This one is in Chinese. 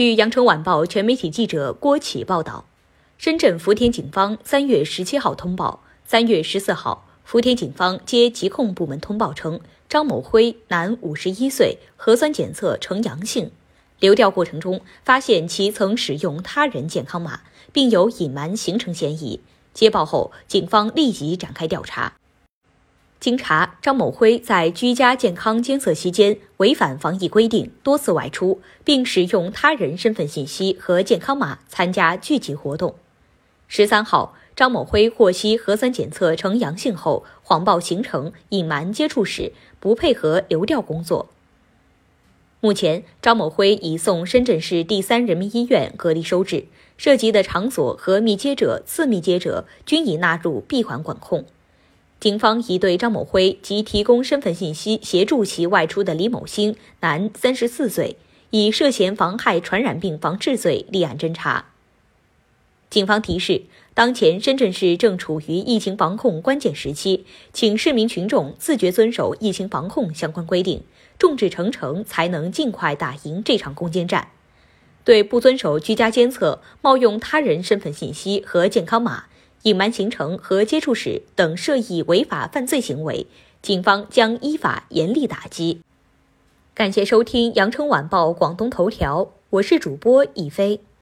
据羊城晚报全媒体记者郭启报道，深圳福田警方三月十七号通报，三月十四号，福田警方接疾控部门通报称，张某辉，男，五十一岁，核酸检测呈阳性。流调过程中发现其曾使用他人健康码，并有隐瞒行程嫌疑。接报后，警方立即展开调查。经查，张某辉在居家健康监测期间违反防疫规定，多次外出，并使用他人身份信息和健康码参加聚集活动。十三号，张某辉获悉核酸检测呈阳性后，谎报行程，隐瞒接触史，不配合流调工作。目前，张某辉已送深圳市第三人民医院隔离收治，涉及的场所和密接者、次密接者均已纳入闭环管控。警方已对张某辉及提供身份信息协助其外出的李某星（男，三十四岁）以涉嫌妨害传染病防治罪立案侦查。警方提示：当前深圳市正处于疫情防控关键时期，请市民群众自觉遵守疫情防控相关规定，众志成城，才能尽快打赢这场攻坚战。对不遵守居家监测、冒用他人身份信息和健康码。隐瞒行程和接触史等涉疫违法犯罪行为，警方将依法严厉打击。感谢收听羊城晚报广东头条，我是主播一飞。